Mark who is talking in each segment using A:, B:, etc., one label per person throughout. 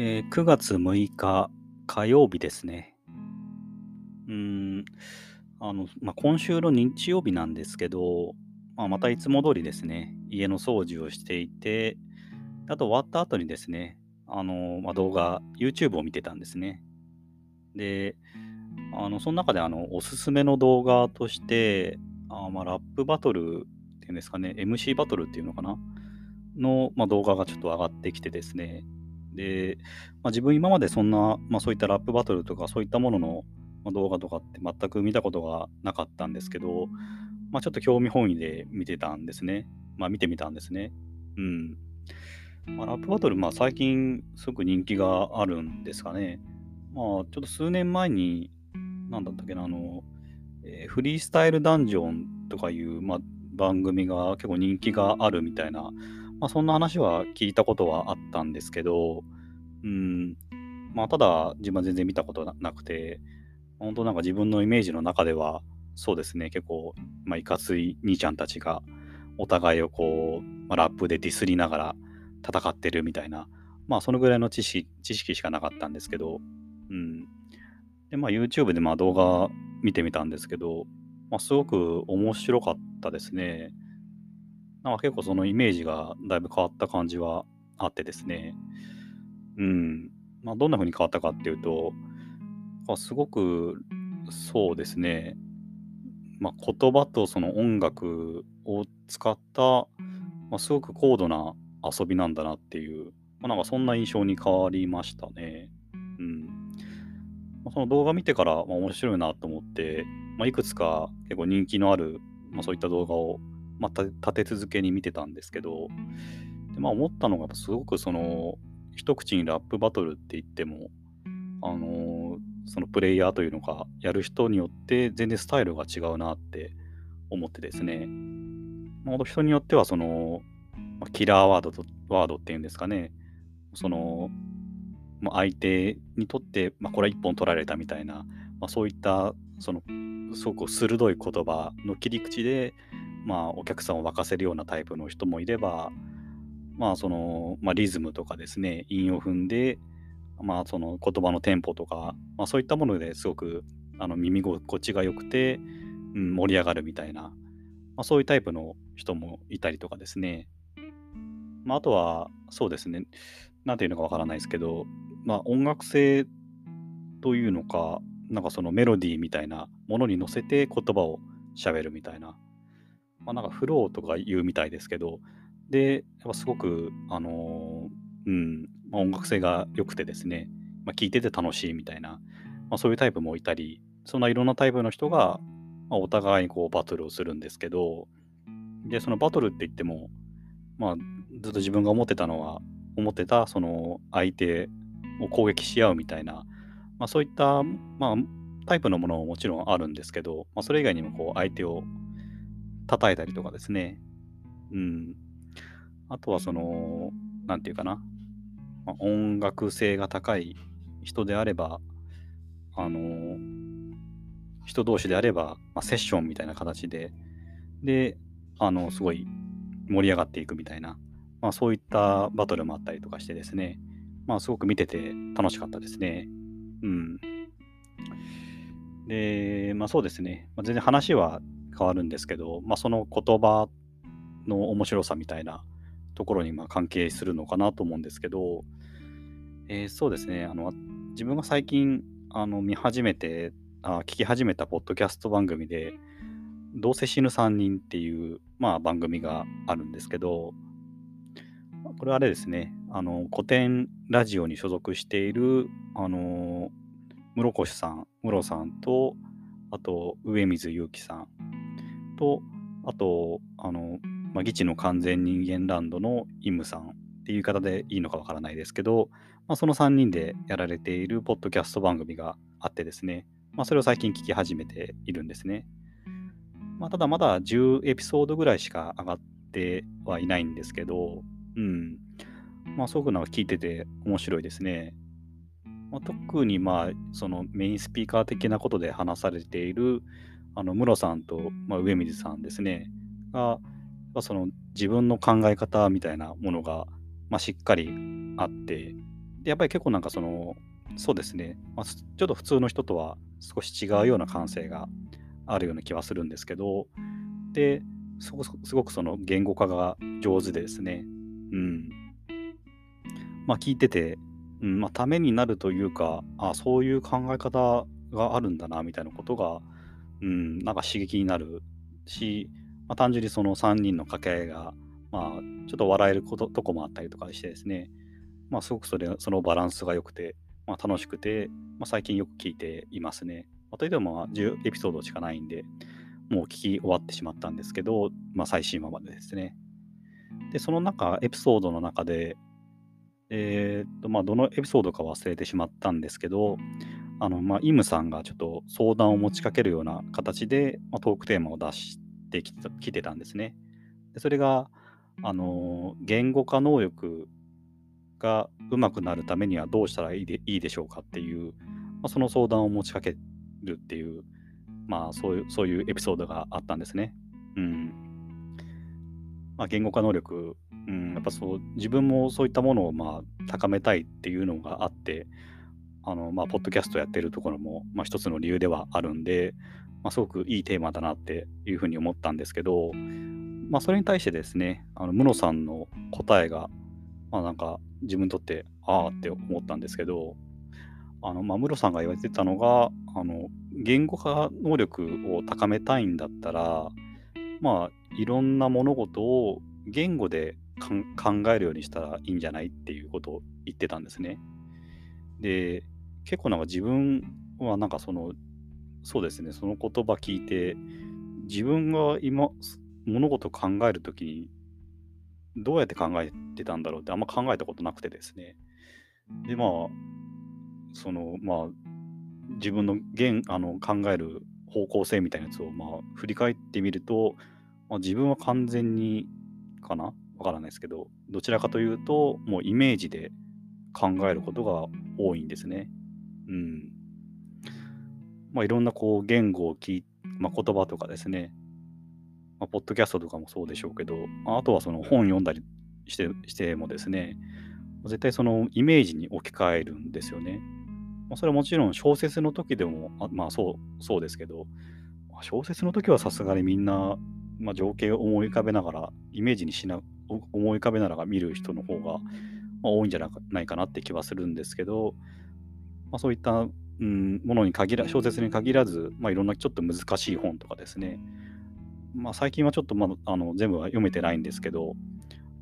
A: えー9月6日火曜日ですね。うん、あの、まあ、今週の日曜日なんですけど、まあ、またいつも通りですね、家の掃除をしていて、あと終わった後にですね、あの、まあ、動画、YouTube を見てたんですね。で、あの、その中であの、おすすめの動画として、あまあ、ラップバトルっていうんですかね、MC バトルっていうのかな？の、まあ、動画がちょっと上がってきてですね、で、まあ、自分今までそんな、まあ、そういったラップバトルとかそういったものの動画とかって全く見たことがなかったんですけど、まあ、ちょっと興味本位で見てたんですね。まあ見てみたんですね。うん。まあ、ラップバトル、まあ最近すごく人気があるんですかね。まあちょっと数年前に、なんだったっけな、あの、えーフリースタイルダンジョンとかいう、まあ、番組が結構人気があるみたいな、まあそんな話は聞いたことはあったんですけど、うん、まあただ自分は全然見たことなくて、本当なんか自分のイメージの中では、そうですね、結構、まあ、いかつい兄ちゃんたちが、お互いをこう、まあ、ラップでディスりながら戦ってるみたいな、まあ、そのぐらいの知識知識しかなかったんですけど、うん。で、まあ、YouTube でまあ動画見てみたんですけど、まあ、すごく面白かったですね。なんか結構そのイメージがだいぶ変わった感じはあってですね。うん。まあ、どんな風に変わったかっていうと、あすごくそうですね、まあ、言葉とその音楽を使った、まあ、すごく高度な遊びなんだなっていう、まあ、なんかそんな印象に変わりましたね。うん。まあ、その動画見てから、ま、面白いなと思って、まあ、いくつか結構人気のある、まあ、そういった動画を、まあ、立て続けに見てたんですけど、でまあ、思ったのがすごくその一口にラップバトルって言っても、あのそのプレイヤーというのか、やる人によって全然スタイルが違うなって思ってですね。まあ、人によってはその、まキラーワードとワードっていうんですかね、その、まあ、相手にとって、まあ、これは一本取られたみたいな、まあ、そういった、その、すごく鋭い言葉の切り口で、まあ、お客さんを沸かせるようなタイプの人もいれば、まあ、その、まあ、リズムとかですね、韻を踏んで、まあ、その言葉のテンポとか、まあ、そういったものですごくあの耳心地が良くて、うん、盛り上がるみたいな、まあ、そういうタイプの人もいたりとかですね。まあ、あとは、そうですね、なんていうのかわからないですけど、まあ、音楽性というのか、なんかそのメロディーみたいなものに乗せて言葉を喋るみたいな、まあ、なんかフローとか言うみたいですけど、で、やっぱすごく、あのーうん、まあ、音楽性が良くてですね、まあ、聴いてて楽しいみたいな、まあ、そういうタイプもいたり、そんないろんなタイプの人が、まあ、お互いにこうバトルをするんですけど、で、そのバトルって言っても、まあ、ずっと自分が思ってたのは、思ってた、その相手を攻撃し合うみたいな、まあ、そういった、まあ、タイプのものももちろんあるんですけど、まあ、それ以外にもこう相手を叩いたりとかですね、うん。あとはその、なんていうかな、まあ、音楽性が高い人であれば、あの人同士であれば、まあ、セッションみたいな形で、で、あの、すごい盛り上がっていくみたいな、まあ、そういったバトルもあったりとかしてですね、まあ、すごく見てて楽しかったですね。うん。で、まあそうですね、まあ、全然話は変わるんですけど、まあ、その言葉の面白さみたいなところにま関係するのかなと思うんですけど、えーそうですね、あの自分が最近あの見始めてあ、聞き始めたポッドキャスト番組で、どうせ死ぬ3人っていう、まあ、番組があるんですけど、これあれですね、あの古典ラジオに所属している、あの室越さん、室さんと、あと上水祐樹さんと、あと、あの、まあ、議地の完全人間ランドのイムさんっていう言い方でいいのかわからないですけど、まあ、その3人でやられているポッドキャスト番組があってですね、まあ、それを最近聞き始めているんですね。まあ、ただまだ10エピソードぐらいしか上がってはいないんですけど、うん。まあ、すごくなんか聞いてて面白いですね。まあ、特にまあ、そのメインスピーカー的なことで話されている、あの、室さんと、まあ、上水さんですね、が、まあその自分の考え方みたいなものが、まあ、しっかりあって、でやっぱり結構なんかその、そうですね、まあ、ちょっと普通の人とは少し違うような感性があるような気はするんですけど、で、すごすごくその言語化が上手でですね、うん。まあ聞いてて、うんまあ、ためになるというか、あそういう考え方があるんだなみたいなことが、うん、なんか刺激になるし、まあ、単純にその3人の掛け合いが、まあ、ちょっと笑えることとこもあったりとかしてですね、まあ、すごくそれそのバランスが良くて、まあ、楽しくて、まあ、最近よく聞いていますね。まあ、といっても10エピソードしかないんで、もう聞き終わってしまったんですけど、まあ、最新話までですね。で、その中、エピソードの中で、えー、っと、まあ、どのエピソードか忘れてしまったんですけど、あの、まあ、イムさんがちょっと相談を持ちかけるような形で、まあ、トークテーマを出してきてきてたんですね。でそれが、あの言語化能力が上手くなるためにはどうしたらいいでいいでしょうかっていう、まあ、その相談を持ちかけるっていう、まあ、そういうそういうエピソードがあったんですね。うんまあ、言語化能力、うん、やっぱそう自分もそういったものをまあ高めたいっていうのがあって、あのまあ、ポッドキャストやってるところも、まあ、一つの理由ではあるんで、まあ、すごくいいテーマだなっていうふうに思ったんですけど、まあ、それに対してですね、あの、ムロさんの答えが、まあ、なんか自分にとって、ああって思ったんですけど、あの、まあ、ムロさんが言われてたのが、あの、言語化能力を高めたいんだったら、まあ、いろんな物事を言語で考えるようにしたらいいんじゃないっていうことを言ってたんですね。で、結構なんか自分はなんかその、そうですね、その言葉聞いて、自分が今、物事を考えるときに、どうやって考えてたんだろうってあんま考えたことなくてですね。で、まあ、その、まあ、自分の現あの考える方向性みたいなやつを、まあ、振り返ってみると、まあ、自分は完全にかな？わからないですけど、どちらかというと、もうイメージで考えることが多いんですね。うん。まあ、いろんなこう言語を聞い、まあ、言葉とかですね、まあ、ポッドキャストとかもそうでしょうけど、あとはその本読んだりしてしてもですね、絶対そのイメージに置き換えるんですよね。まあ、それはもちろん小説の時でも、あまあそうそうですけど、小説の時はさすがにみんな、まあ、情景を思い浮かべながら、イメージにしな、思い浮かべながら見る人の方が、まあ、多いんじゃないかなって気はするんですけど、まあ、そういった、うん、ものに限ら、小説に限らず、まあ、いろんなちょっと難しい本とかですね、まあ、最近はちょっと、まあ、あの全部は読めてないんですけど、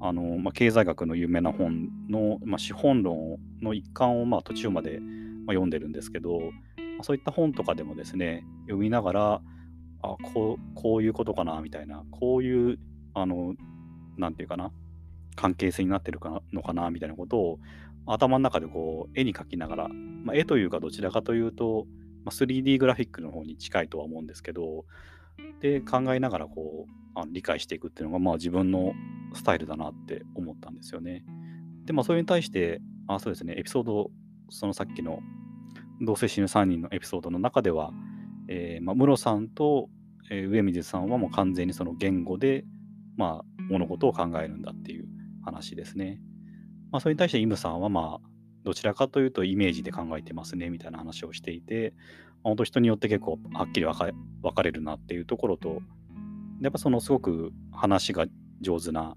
A: あのまあ、経済学の有名な本の、まあ、資本論の一環をまあ途中まで、まあ、読んでるんですけど、まあ、そういった本とかでもですね、読みながら、あこうこういうことかなみたいな、こういう、あの、なんていうかな、関係性になってるかのかなみたいなことを頭の中でこう絵に描きながら、まあ、絵というかどちらかというと、まあ、3D グラフィックの方に近いとは思うんですけど、で考えながらこうあの理解していくっていうのがまあ自分のスタイルだなって思ったんですよね。でまあそれに対してあそうですねエピソードそのさっきの同性死ぬ3人のエピソードの中では、えーまあ、室さんと、えー、上水さんはもう完全にその言語で、まあ、物事を考えるんだっていう話ですね。まあ、それに対してイムさんはまあどちらかというとイメージで考えてますねみたいな話をしていて、本当人によって結構はっきり分か分かれるなっていうところと、やっぱそのすごく話が上手な、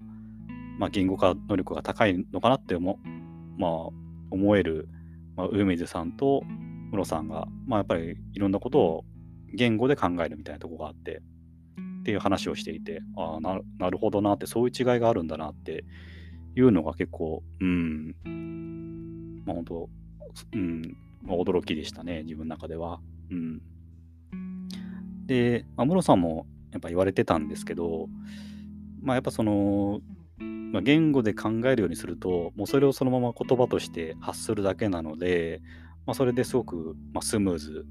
A: まあ、言語化能力が高いのかなって思,、まあ、思える、まあ、上水さんと室さんが、まあ、やっぱりいろんなことを言語で考えるみたいなとこがあってっていう話をしていてああなるほどなってそういう違いがあるんだなっていうのが結構うんまあ本当うんまあ、驚きでしたね自分の中では。うん。で、まあ、さんもやっぱ言われてたんですけど、まあ、やっぱその、まあ、言語で考えるようにすると、もうそれをそのまま言葉として発するだけなので、まあ、それですごく、まあ、スムーズ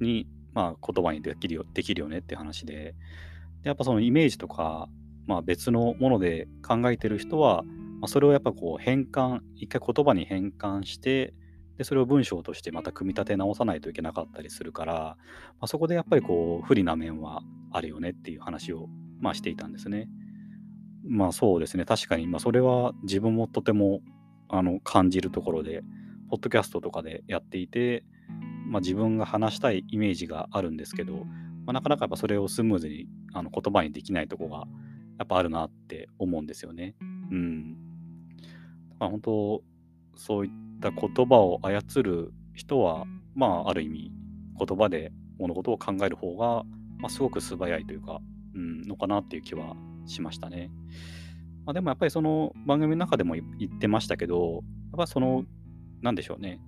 A: に、まあ、言葉にできるよできるよねって話でで、やっぱそのイメージとか、まあ、別のもので考えてる人は、まあ、それをやっぱこう変換、一回言葉に変換して、でそれを文章としてまた組み立て直さないといけなかったりするから、まあ、そこでやっぱりこう不利な面はあるよねっていう話を、まあ、していたんですね。まあそうですね確かに、まあ、それは自分もとてもあの感じるところで、ポッドキャストとかでやっていて、まあ、自分が話したいイメージがあるんですけど、まあ、なかなかやっぱそれをスムーズにあの言葉にできないとこがやっぱあるなって思うんですよね。うん。だから本当、そういった言葉を操る人は、まあ、ある意味、言葉で物事を考える方が、まあ、すごく素早いというか、うん、のかなっていう気はしましたね。まあ、でもやっぱりその番組の中でも言ってましたけど、やっぱその、なんでしょうね。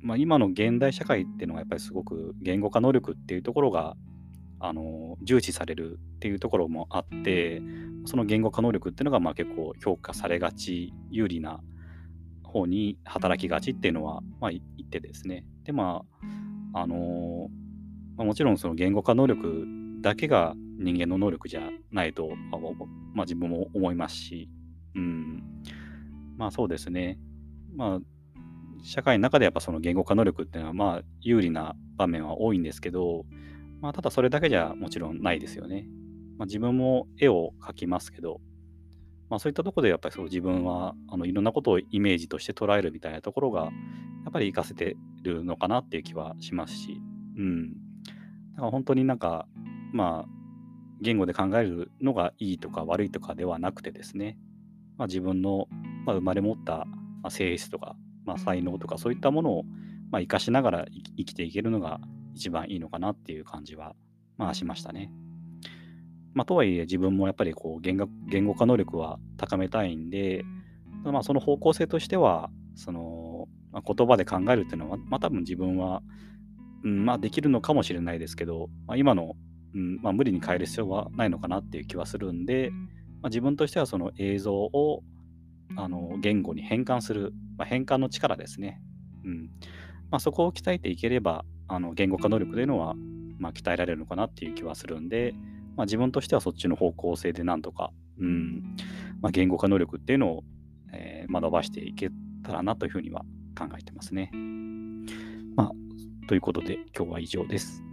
A: まあ、今の現代社会っていうのはやっぱりすごく言語化能力っていうところがあの重視されるっていうところもあってその言語化能力っていうのがまあ結構評価されがち有利な方に働きがちっていうのはまあ言ってですねでまああのまあ、もちろんその言語化能力だけが人間の能力じゃないと、まあ、自分も思いますし、うん、まあそうですね。まあ、社会の中でやっぱその言語化能力っていうのはまあ有利な場面は多いんですけど、まあただそれだけじゃもちろんないですよね。まあ、自分も絵を描きますけど、まあそういったところでやっぱりそう自分はあのいろんなことをイメージとして捉えるみたいなところがやっぱり活かせてるのかなっていう気はしますし、うん。だから本当になんか、まあ言語で考えるのがいいとか悪いとかではなくてですね、まあ、自分の、まあ、生まれ持った性質とか、まあ、才能とかそういったものを、まあ、生かしながら生きていけるのが一番いいのかなっていう感じは、まあ、しましたね。まあ、とはいえ自分もやっぱりこう言語言語化能力は高めたいんで、まあ、その方向性としてはその、まあ、言葉で考えるっていうのは、まあ、多分自分は、うんまあ、できるのかもしれないですけど、まあ、今のうんまあ、無理に変える必要はないのかなっていう気はするんで、まあ、自分としてはその映像をあの言語に変換する、まあ、変換の力ですね。うんまあ、そこを鍛えていければあの言語化能力というのは、まあ、鍛えられるのかなっていう気はするんで、まあ、自分としてはそっちの方向性でなんとか、うんまあ、言語化能力っていうのを、えーまあ、伸ばしていけたらなというふうには考えてますね。まあ、ということで今日は以上です。